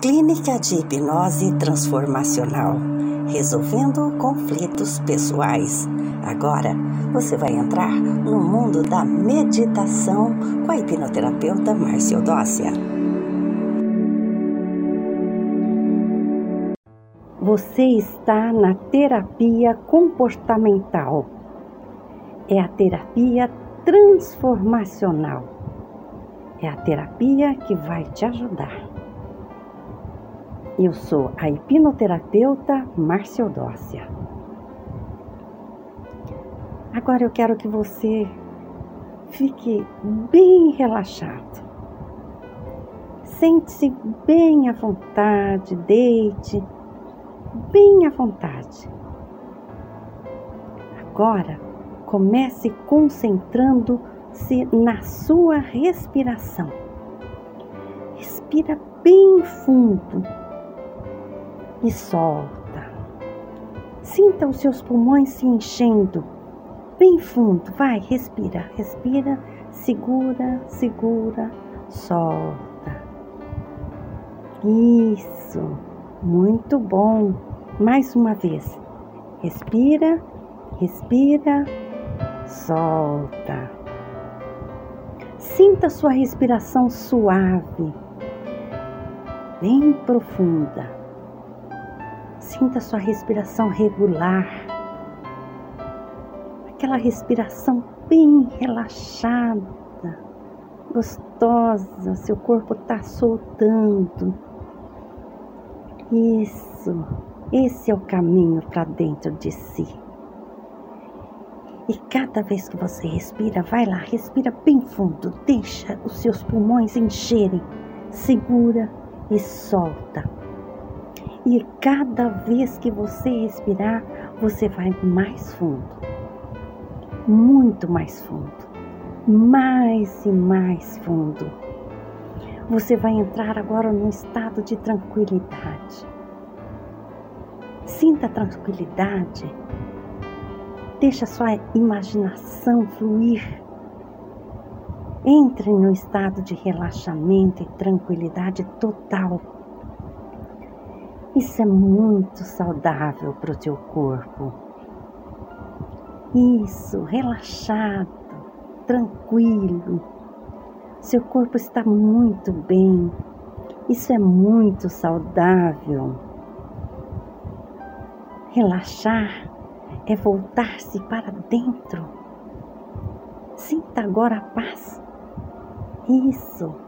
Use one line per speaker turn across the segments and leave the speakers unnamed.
Clínica de Hipnose Transformacional, resolvendo conflitos pessoais. Agora você vai entrar no mundo da meditação com a hipnoterapeuta Márcia Odócia.
Você está na terapia comportamental. É a terapia transformacional. É a terapia que vai te ajudar eu sou a hipnoterapeuta Márcia Odócia. Agora eu quero que você fique bem relaxado. Sente-se bem à vontade, deite bem à vontade. Agora comece concentrando-se na sua respiração. Respira bem fundo e solta. Sinta os seus pulmões se enchendo bem fundo. Vai, respira, respira, segura, segura, solta. Isso, muito bom. Mais uma vez. Respira, respira, solta. Sinta sua respiração suave, bem profunda. Sinta sua respiração regular, aquela respiração bem relaxada, gostosa, seu corpo está soltando. Isso, esse é o caminho para dentro de si. E cada vez que você respira, vai lá, respira bem fundo, deixa os seus pulmões encherem, segura e solta. E cada vez que você respirar, você vai mais fundo, muito mais fundo, mais e mais fundo. Você vai entrar agora num estado de tranquilidade. Sinta a tranquilidade. Deixa sua imaginação fluir. Entre no estado de relaxamento e tranquilidade total isso é muito saudável para o teu corpo. Isso, relaxado, tranquilo. Seu corpo está muito bem. Isso é muito saudável. Relaxar é voltar-se para dentro. Sinta agora a paz. Isso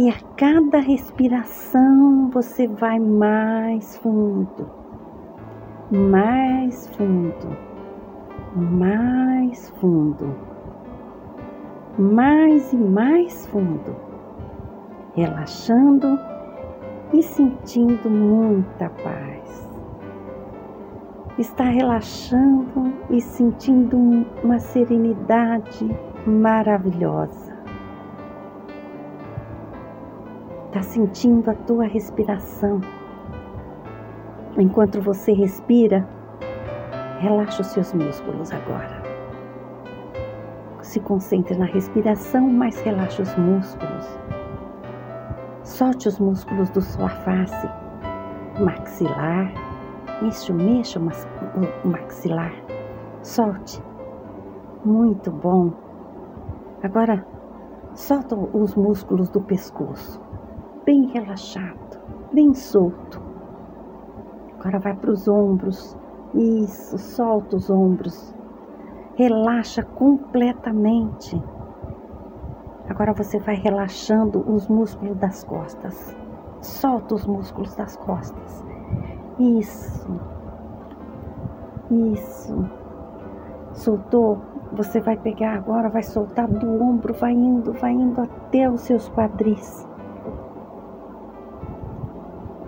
e a cada respiração você vai mais fundo, mais fundo, mais fundo, mais e mais fundo, relaxando e sentindo muita paz. Está relaxando e sentindo uma serenidade maravilhosa. Está sentindo a tua respiração. Enquanto você respira, relaxa os seus músculos agora. Se concentre na respiração, mas relaxa os músculos. Solte os músculos da sua face, maxilar. Isso, mexa o maxilar. Solte. Muito bom. Agora, solta os músculos do pescoço bem relaxado, bem solto. Agora vai para os ombros. Isso, solta os ombros. Relaxa completamente. Agora você vai relaxando os músculos das costas. Solta os músculos das costas. Isso. Isso. Soltou. Você vai pegar agora, vai soltar do ombro, vai indo, vai indo até os seus quadris.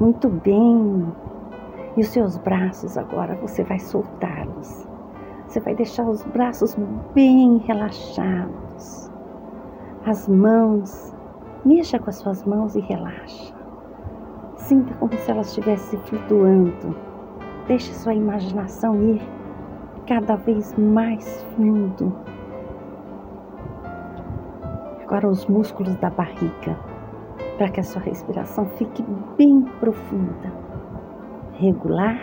Muito bem. E os seus braços agora você vai soltá-los. Você vai deixar os braços bem relaxados. As mãos, mexa com as suas mãos e relaxa. Sinta como se elas estivessem flutuando. Deixe sua imaginação ir cada vez mais fundo. Agora os músculos da barriga para que a sua respiração fique bem profunda, regular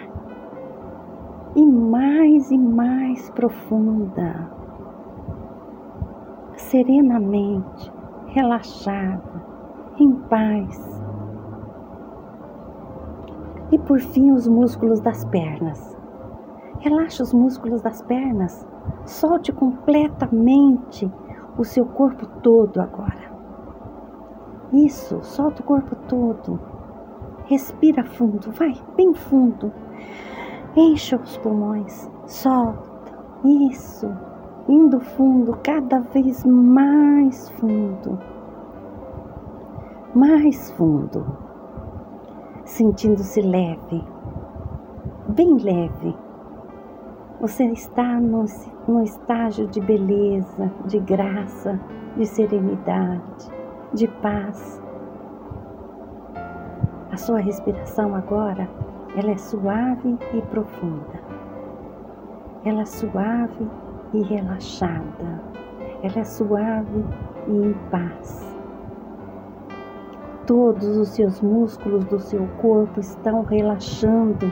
e mais e mais profunda, serenamente, relaxada, em paz. E por fim, os músculos das pernas. Relaxe os músculos das pernas. Solte completamente o seu corpo todo agora. Isso, solta o corpo todo. Respira fundo, vai, bem fundo. Encha os pulmões, solta. Isso, indo fundo, cada vez mais fundo. Mais fundo. Sentindo-se leve, bem leve você está no, no estágio de beleza, de graça, de serenidade, de paz. A sua respiração agora, ela é suave e profunda. Ela é suave e relaxada. Ela é suave e em paz. Todos os seus músculos do seu corpo estão relaxando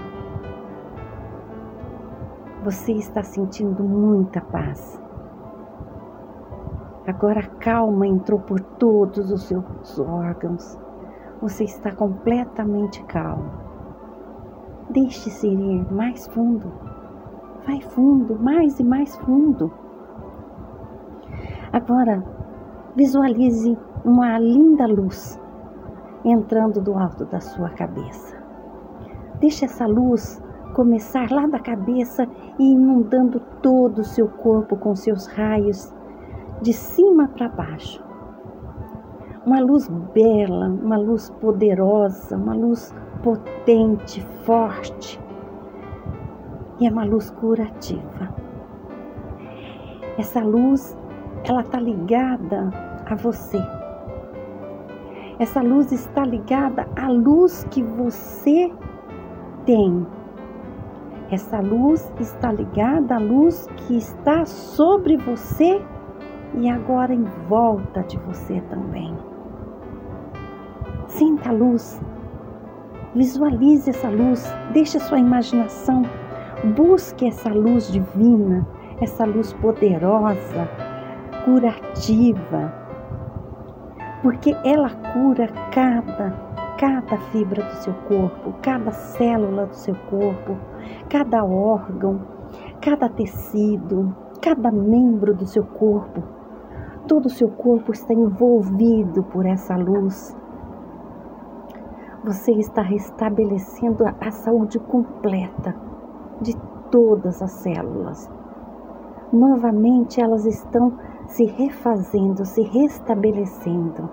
você está sentindo muita paz. Agora a calma entrou por todos os seus órgãos. Você está completamente calmo. Deixe-se ir mais fundo. Vai fundo, mais e mais fundo. Agora, visualize uma linda luz entrando do alto da sua cabeça. Deixe essa luz começar lá da cabeça e inundando todo o seu corpo com seus raios, de cima para baixo. Uma luz bela, uma luz poderosa, uma luz potente, forte. E é uma luz curativa. Essa luz, ela está ligada a você. Essa luz está ligada à luz que você tem essa luz está ligada à luz que está sobre você e agora em volta de você também. Sinta a luz, visualize essa luz, deixe a sua imaginação, busque essa luz divina, essa luz poderosa, curativa, porque ela cura cada cada fibra do seu corpo, cada célula do seu corpo, cada órgão, cada tecido, cada membro do seu corpo. Todo o seu corpo está envolvido por essa luz. Você está restabelecendo a saúde completa de todas as células. Novamente elas estão se refazendo, se restabelecendo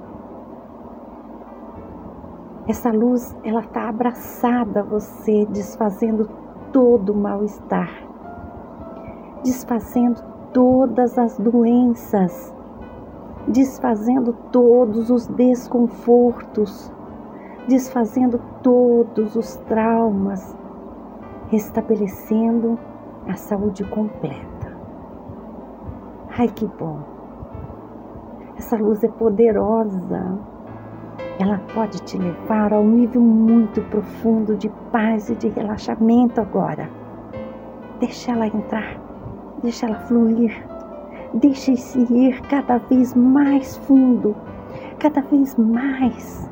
essa luz, ela está abraçada a você, desfazendo todo o mal-estar, desfazendo todas as doenças, desfazendo todos os desconfortos, desfazendo todos os traumas, restabelecendo a saúde completa. Ai, que bom! Essa luz é poderosa ela pode te levar a um nível muito profundo de paz e de relaxamento agora. Deixa ela entrar, deixa ela fluir, deixe-se ir cada vez mais fundo, cada vez mais.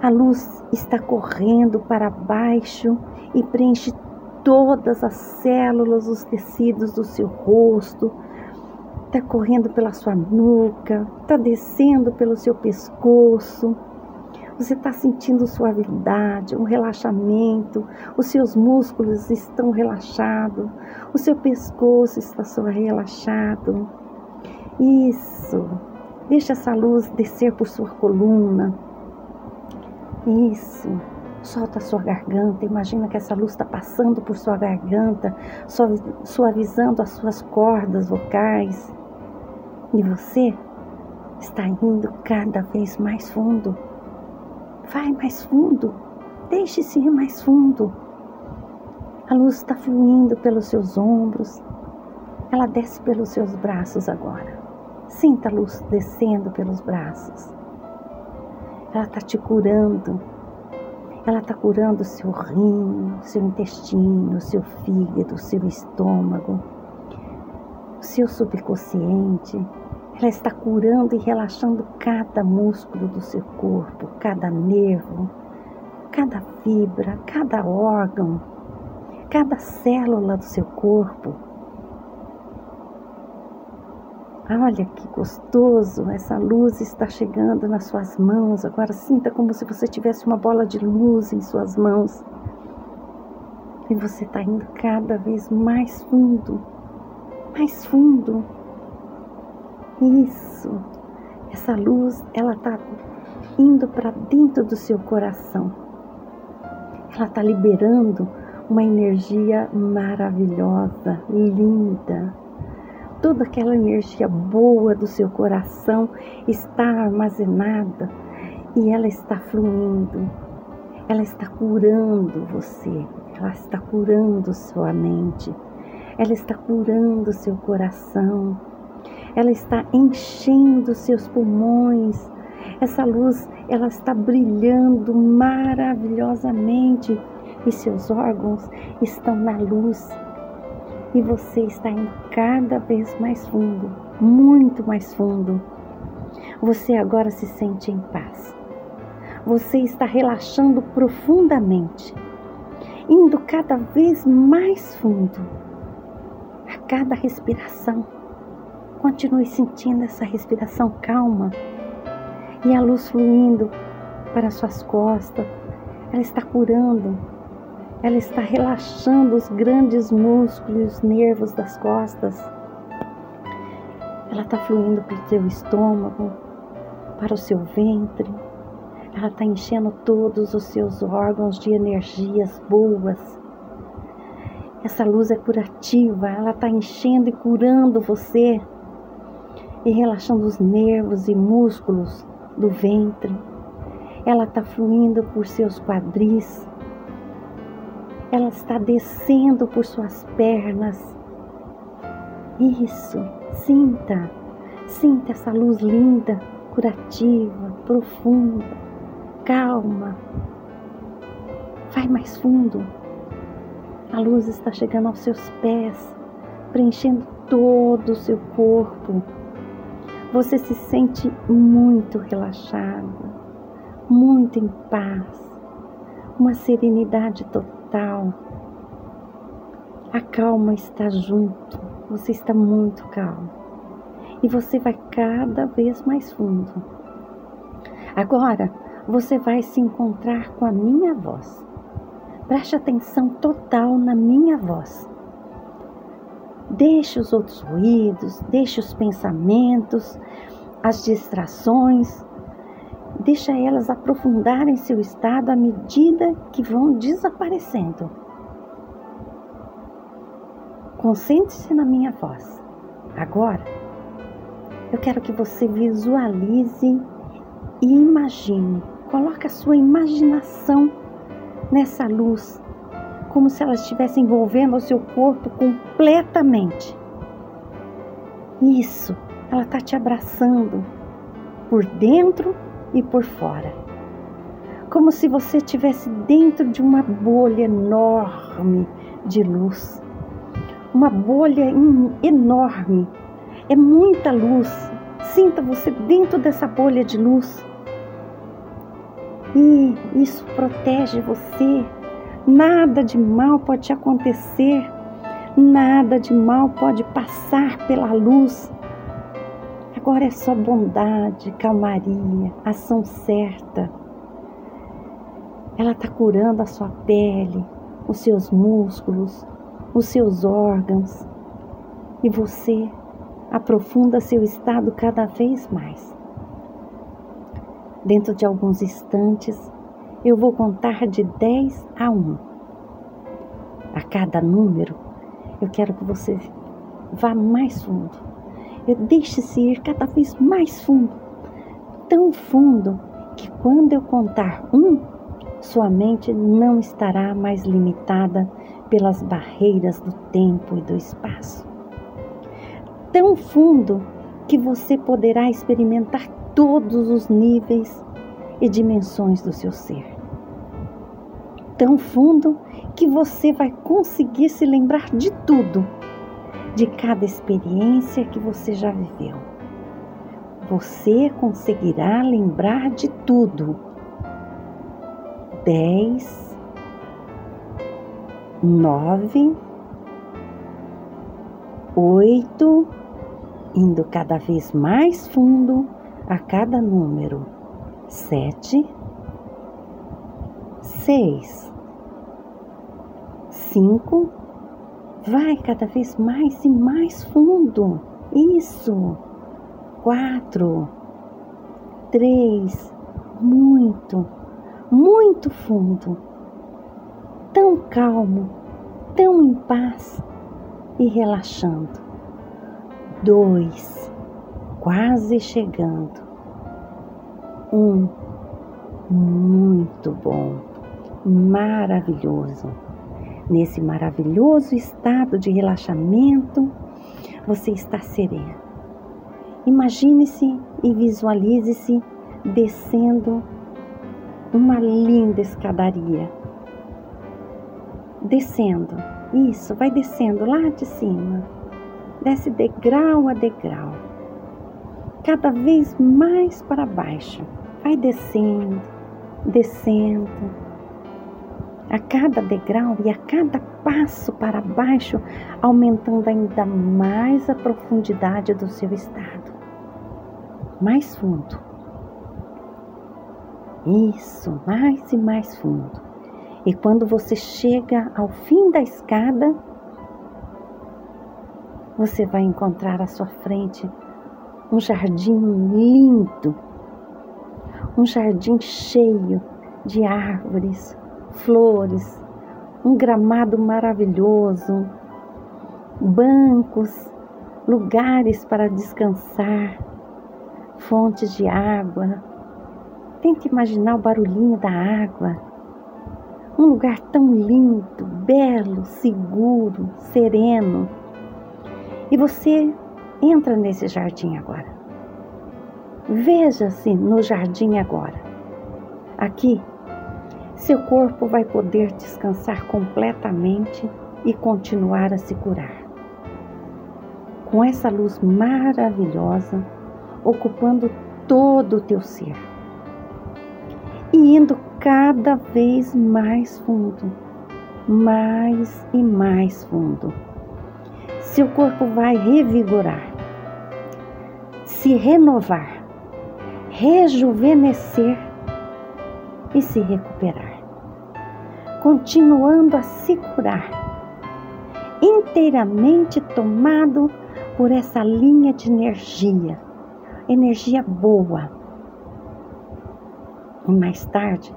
A luz está correndo para baixo e preenche todas as células, os tecidos do seu rosto, está correndo pela sua nuca, está descendo pelo seu pescoço. Você está sentindo suavidade, um relaxamento, os seus músculos estão relaxados, o seu pescoço está só relaxado. Isso. Deixa essa luz descer por sua coluna. Isso. Solta a sua garganta. Imagina que essa luz está passando por sua garganta, suavizando as suas cordas vocais. E você está indo cada vez mais fundo. Vai mais fundo. Deixe-se ir mais fundo. A luz está fluindo pelos seus ombros. Ela desce pelos seus braços agora. Sinta a luz descendo pelos braços. ela está te curando. Ela está curando seu rim, seu intestino, seu fígado, seu estômago, seu subconsciente. Ela está curando e relaxando cada músculo do seu corpo, cada nervo, cada fibra, cada órgão, cada célula do seu corpo. Olha que gostoso, essa luz está chegando nas suas mãos. Agora sinta como se você tivesse uma bola de luz em suas mãos. E você está indo cada vez mais fundo, mais fundo. Isso. Essa luz, ela está indo para dentro do seu coração. Ela está liberando uma energia maravilhosa, linda. Toda aquela energia boa do seu coração está armazenada e ela está fluindo. Ela está curando você, ela está curando sua mente, ela está curando seu coração, ela está enchendo seus pulmões. Essa luz, ela está brilhando maravilhosamente e seus órgãos estão na luz. E você está indo cada vez mais fundo, muito mais fundo. Você agora se sente em paz. Você está relaxando profundamente, indo cada vez mais fundo. A cada respiração, continue sentindo essa respiração calma e a luz fluindo para suas costas. Ela está curando ela está relaxando os grandes músculos e os nervos das costas. Ela está fluindo para o seu estômago, para o seu ventre. Ela está enchendo todos os seus órgãos de energias boas. Essa luz é curativa, ela está enchendo e curando você e relaxando os nervos e músculos do ventre. Ela está fluindo por seus quadris, ela está descendo por suas pernas. Isso, sinta, sinta essa luz linda, curativa, profunda, calma. Vai mais fundo. A luz está chegando aos seus pés, preenchendo todo o seu corpo. Você se sente muito relaxado, muito em paz, uma serenidade total. A calma está junto, você está muito calmo. E você vai cada vez mais fundo. Agora, você vai se encontrar com a minha voz. Preste atenção total na minha voz. Deixe os outros ruídos, deixe os pensamentos, as distrações, Deixa elas aprofundarem seu estado à medida que vão desaparecendo. Concentre-se na minha voz. Agora, eu quero que você visualize e imagine. Coloque a sua imaginação nessa luz, como se ela estivesse envolvendo o seu corpo completamente. Isso, ela está te abraçando por dentro e por fora. Como se você estivesse dentro de uma bolha enorme de luz. Uma bolha enorme. É muita luz. Sinta você dentro dessa bolha de luz. E isso protege você. Nada de mal pode acontecer. Nada de mal pode passar pela luz Agora é só bondade, calmaria, ação certa. Ela está curando a sua pele, os seus músculos, os seus órgãos. E você aprofunda seu estado cada vez mais. Dentro de alguns instantes, eu vou contar de 10 a 1. A cada número, eu quero que você vá mais fundo Deixe-se ir cada vez mais fundo, tão fundo que quando eu contar um, sua mente não estará mais limitada pelas barreiras do tempo e do espaço. Tão fundo que você poderá experimentar todos os níveis e dimensões do seu ser. Tão fundo que você vai conseguir se lembrar de tudo, de cada experiência que você já viveu. Você conseguirá lembrar de tudo. Dez, nove, oito, indo cada vez mais fundo a cada número. Sete, seis, cinco, vai cada vez mais e mais fundo. Isso. Quatro, três, muito, muito fundo. Tão calmo, tão em paz e relaxando. Dois, quase chegando. Um, muito bom, maravilhoso. Nesse maravilhoso estado de relaxamento, você está sereno. Imagine-se e visualize-se descendo uma linda escadaria. Descendo isso, vai descendo lá de cima. Desce degrau a degrau. Cada vez mais para baixo. Vai descendo, descendo. A cada degrau e a cada passo para baixo, aumentando ainda mais a profundidade do seu estado. Mais fundo. Isso, mais e mais fundo. E quando você chega ao fim da escada, você vai encontrar à sua frente um jardim lindo, um jardim cheio de árvores, flores, um gramado maravilhoso, bancos, lugares para descansar, fontes de água. Tente imaginar o barulhinho da água um lugar tão lindo, belo, seguro, sereno. E você entra nesse jardim agora. Veja-se no jardim agora. Aqui, seu corpo vai poder descansar completamente e continuar a se curar. Com essa luz maravilhosa ocupando todo o teu ser e indo cada vez mais fundo, mais e mais fundo. Seu corpo vai revigorar, se renovar, rejuvenescer e se recuperar, continuando a se curar, inteiramente tomado por essa linha de energia, energia boa. E mais tarde,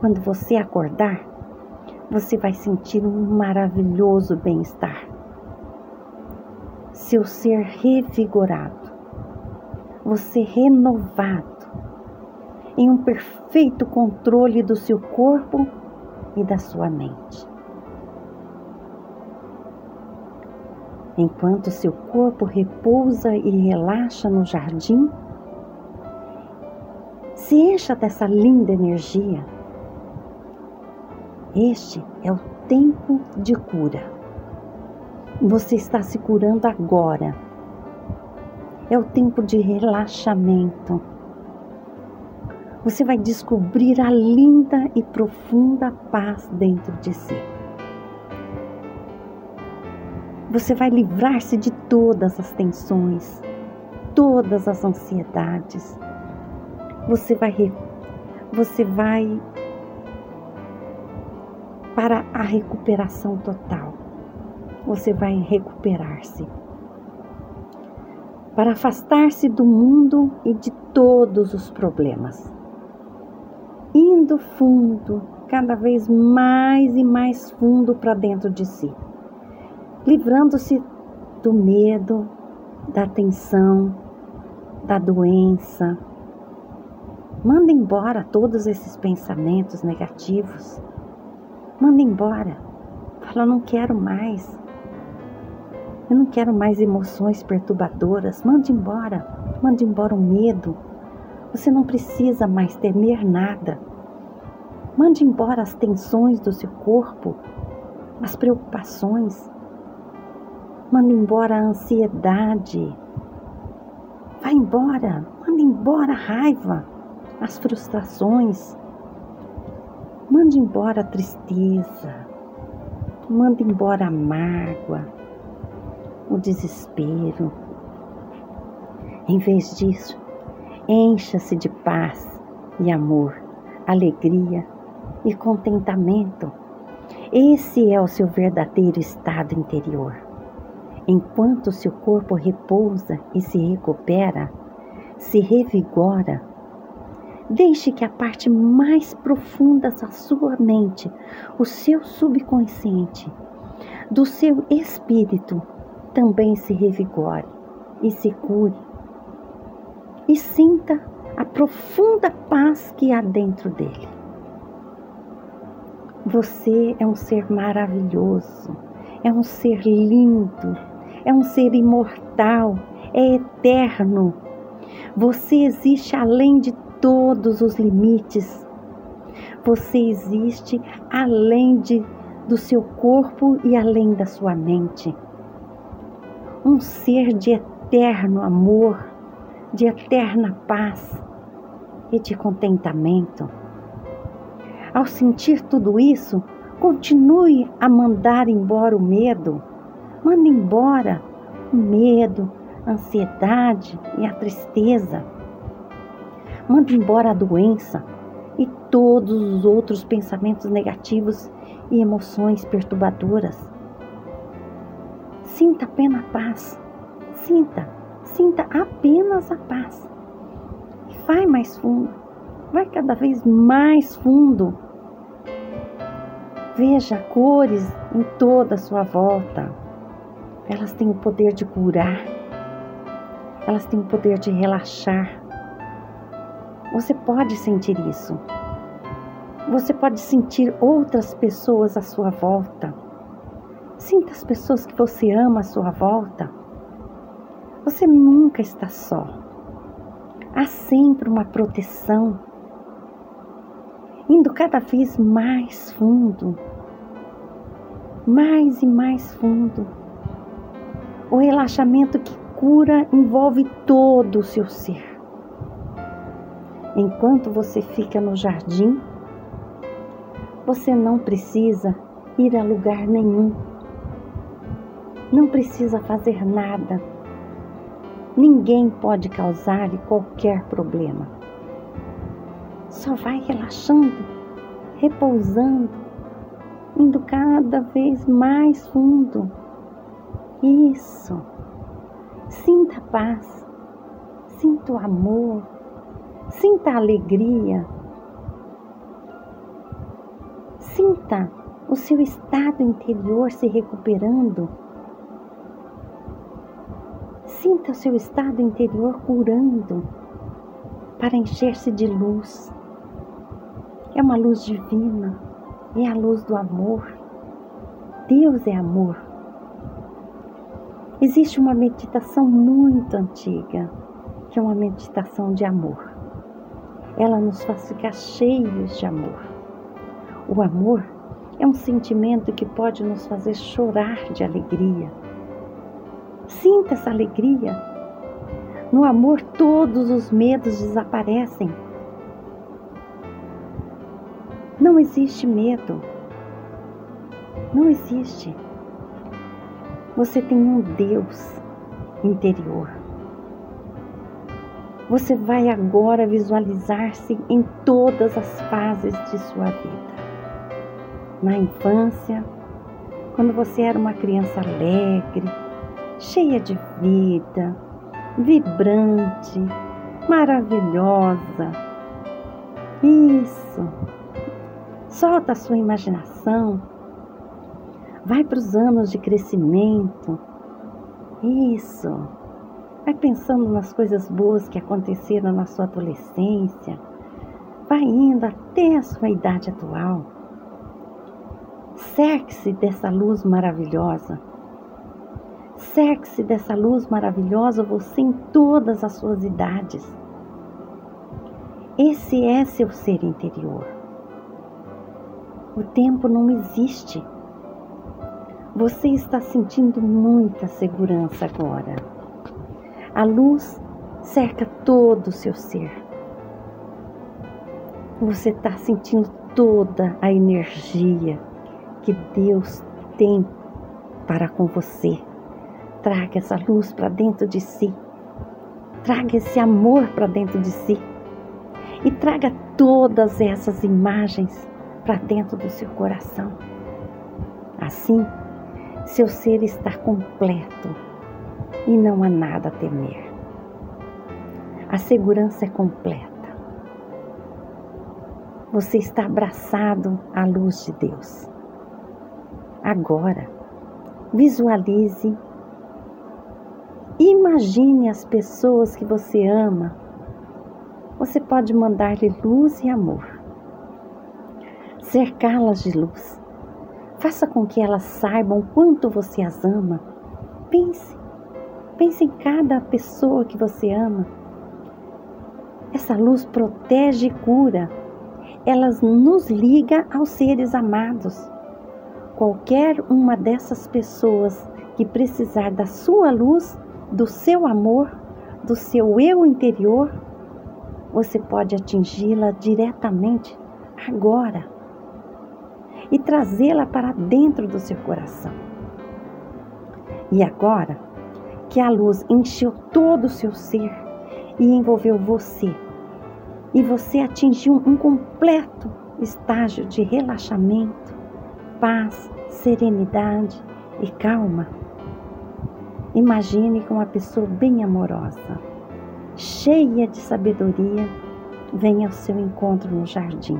quando você acordar, você vai sentir um maravilhoso bem-estar. Seu ser revigorado, você renovado, em um perfeito controle do seu corpo e da sua mente. Enquanto seu corpo repousa e relaxa no jardim, se encha dessa linda energia este é o tempo de cura. Você está se curando agora. É o tempo de relaxamento. Você vai descobrir a linda e profunda paz dentro de si. Você vai livrar-se de todas as tensões, todas as ansiedades. Você vai você vai para a recuperação total. Você vai recuperar-se. Para afastar-se do mundo e de todos os problemas. Indo fundo, cada vez mais e mais fundo para dentro de si. Livrando-se do medo, da tensão, da doença. Manda embora todos esses pensamentos negativos Manda embora. Fala, não quero mais. Eu não quero mais emoções perturbadoras. Manda embora. Manda embora o medo. Você não precisa mais temer nada. Mande embora as tensões do seu corpo, as preocupações. Mande embora a ansiedade. Vá embora, mande embora a raiva, as frustrações. Mande embora a tristeza. Mande embora a mágoa, o desespero. Em vez disso, encha-se de paz e amor, alegria e contentamento. Esse é o seu verdadeiro estado interior. Enquanto seu corpo repousa e se recupera, se revigora, deixe que a parte mais profunda da sua mente, o seu subconsciente, do seu espírito, também se revigore e se cure e sinta a profunda paz que há dentro dele. Você é um ser maravilhoso, é um ser lindo, é um ser imortal, é eterno. Você existe além de todos os limites. Você existe além de, do seu corpo e além da sua mente. Um ser de eterno amor, de eterna paz e de contentamento. Ao sentir tudo isso, continue a mandar embora o medo. Mande embora o medo, a ansiedade e a tristeza. Mande embora a doença e todos os outros pensamentos negativos e emoções perturbadoras. Sinta apenas paz. Sinta Sinta apenas a paz. Vai mais fundo. Vai cada vez mais fundo. Veja cores em toda a sua volta. Elas têm o poder de curar. Elas têm o poder de relaxar. Você pode sentir isso. Você pode sentir outras pessoas à sua volta. Sinta as pessoas que você ama à sua volta. Você nunca está só. Há sempre uma proteção, indo cada vez mais fundo, mais e mais fundo. O relaxamento que cura envolve todo o seu ser. Enquanto você fica no jardim, você não precisa ir a lugar nenhum. Não precisa fazer nada Ninguém pode causar-lhe qualquer problema. Só vai relaxando, repousando, indo cada vez mais fundo. Isso. Sinta a paz, sinta o amor, sinta a alegria. Sinta o seu estado interior se recuperando Sinta o seu estado interior curando para encher-se de luz. É uma luz divina, é a luz do amor. Deus é amor. Existe uma meditação muito antiga, que é uma meditação de amor. Ela nos faz ficar cheios de amor. O amor é um sentimento que pode nos fazer chorar de alegria Sinta essa alegria. No amor, todos os medos desaparecem. Não existe medo. Não existe. Você tem um Deus interior. Você vai agora visualizar-se em todas as fases de sua vida. Na infância, quando você era uma criança alegre, cheia de vida, vibrante, maravilhosa. Isso. Solta a sua imaginação. Vai para os anos de crescimento. Isso. Vai pensando nas coisas boas que aconteceram na sua adolescência. Vai indo até a sua idade atual. Cerque-se dessa luz maravilhosa Cerque-se dessa luz maravilhosa, você em todas as suas idades. Esse é seu ser interior. O tempo não existe. Você está sentindo muita segurança agora. A luz cerca todo o seu ser. Você está sentindo toda a energia que Deus tem para com você. Traga essa luz para dentro de si. Traga esse amor para dentro de si. E traga todas essas imagens para dentro do seu coração. Assim, seu ser está completo e não há nada a temer. A segurança é completa. Você está abraçado à luz de Deus. Agora, visualize, imagine as pessoas que você ama. Você pode mandar-lhe luz e amor, cercá-las de luz. Faça com que elas saibam quanto você as ama. Pense, pense em cada pessoa que você ama essa luz protege e cura. Ela nos liga aos seres amados. Qualquer uma dessas pessoas que precisar da sua luz, do seu amor, do seu eu interior, você pode atingi-la diretamente agora e trazê-la para dentro do seu coração. E agora que a luz encheu todo o seu ser, e envolveu você. E você atingiu um completo estágio de relaxamento, paz, serenidade e calma. Imagine com uma pessoa bem amorosa, cheia de sabedoria, venha ao seu encontro no jardim.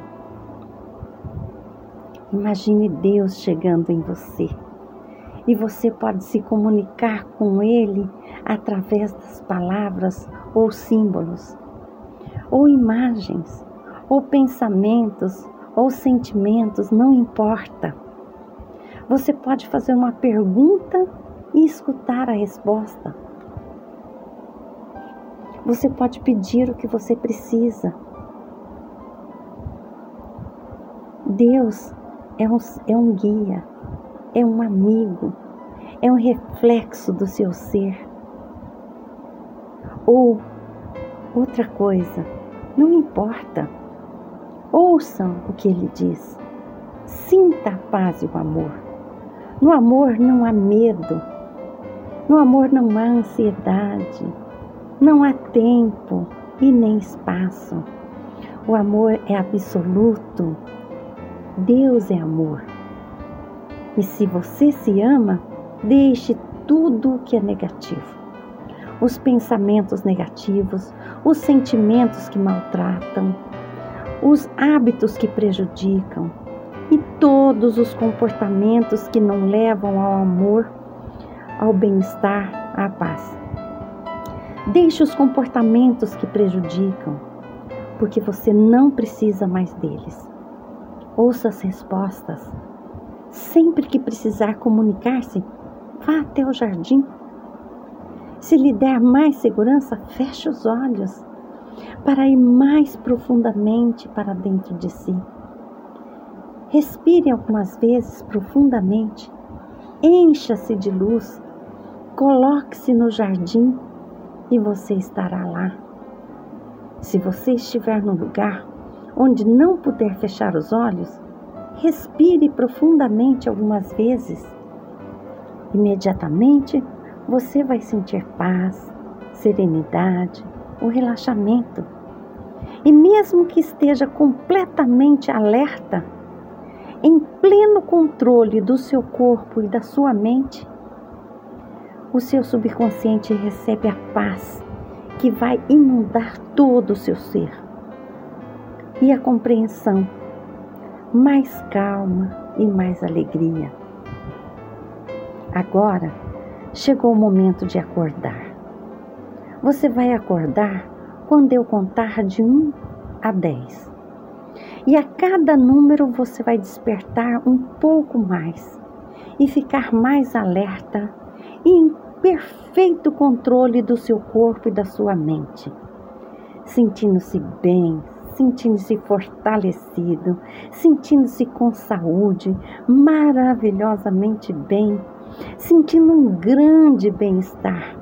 Imagine Deus chegando em você e você pode se comunicar com Ele através das palavras ou símbolos, ou imagens, ou pensamentos, ou sentimentos, não importa. Você pode fazer uma pergunta e escutar a resposta. Você pode pedir o que você precisa. Deus é um, é um guia é um amigo, é um reflexo do seu ser. Ou outra coisa, não importa. Ouçam o que ele diz. Sinta a paz e o amor. No amor não há medo. No amor não há ansiedade. Não há tempo e nem espaço. O amor é absoluto. Deus é amor. E se você se ama, deixe tudo o que é negativo. Os pensamentos negativos, os sentimentos que maltratam, os hábitos que prejudicam e todos os comportamentos que não levam ao amor, ao bem-estar, à paz. Deixe os comportamentos que prejudicam, porque você não precisa mais deles. Ouça as respostas Sempre que precisar comunicar-se, vá até o jardim. Se lhe der mais segurança, feche os olhos para ir mais profundamente para dentro de si. Respire algumas vezes profundamente, encha-se de luz, coloque-se no jardim e você estará lá. Se você estiver no lugar onde não puder fechar os olhos, Respire profundamente algumas vezes. Imediatamente você vai sentir paz, serenidade, o relaxamento. E mesmo que esteja completamente alerta, em pleno controle do seu corpo e da sua mente, o seu subconsciente recebe a paz que vai inundar todo o seu ser e a compreensão mais calma e mais alegria. Agora chegou o momento de acordar. Você vai acordar quando eu contar de 1 a 10. E a cada número você vai despertar um pouco mais e ficar mais alerta e perfeito controle do seu corpo e da sua mente, sentindo-se bem, sentindo-se fortalecido, sentindo-se com saúde, maravilhosamente bem, sentindo um grande bem-estar,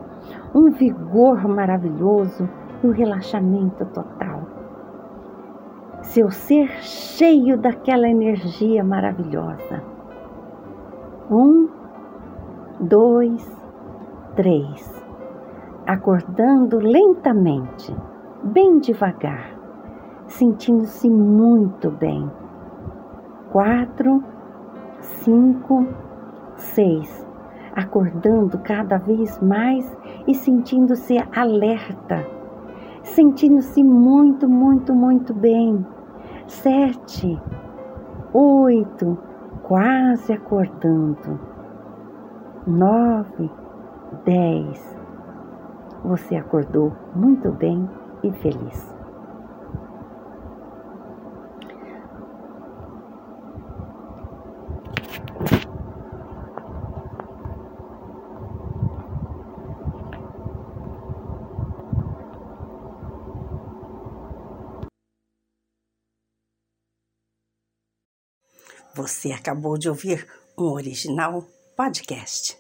um vigor maravilhoso e um relaxamento total. Seu ser cheio daquela energia maravilhosa. Um, dois, três. Acordando lentamente, bem devagar, sentindo-se muito bem. Quatro, cinco, seis. Acordando cada vez mais e sentindo-se alerta, sentindo-se muito, muito, muito bem. Sete, oito, quase acordando. Nove, dez. Você acordou muito bem e feliz.
Você acabou de ouvir um original podcast.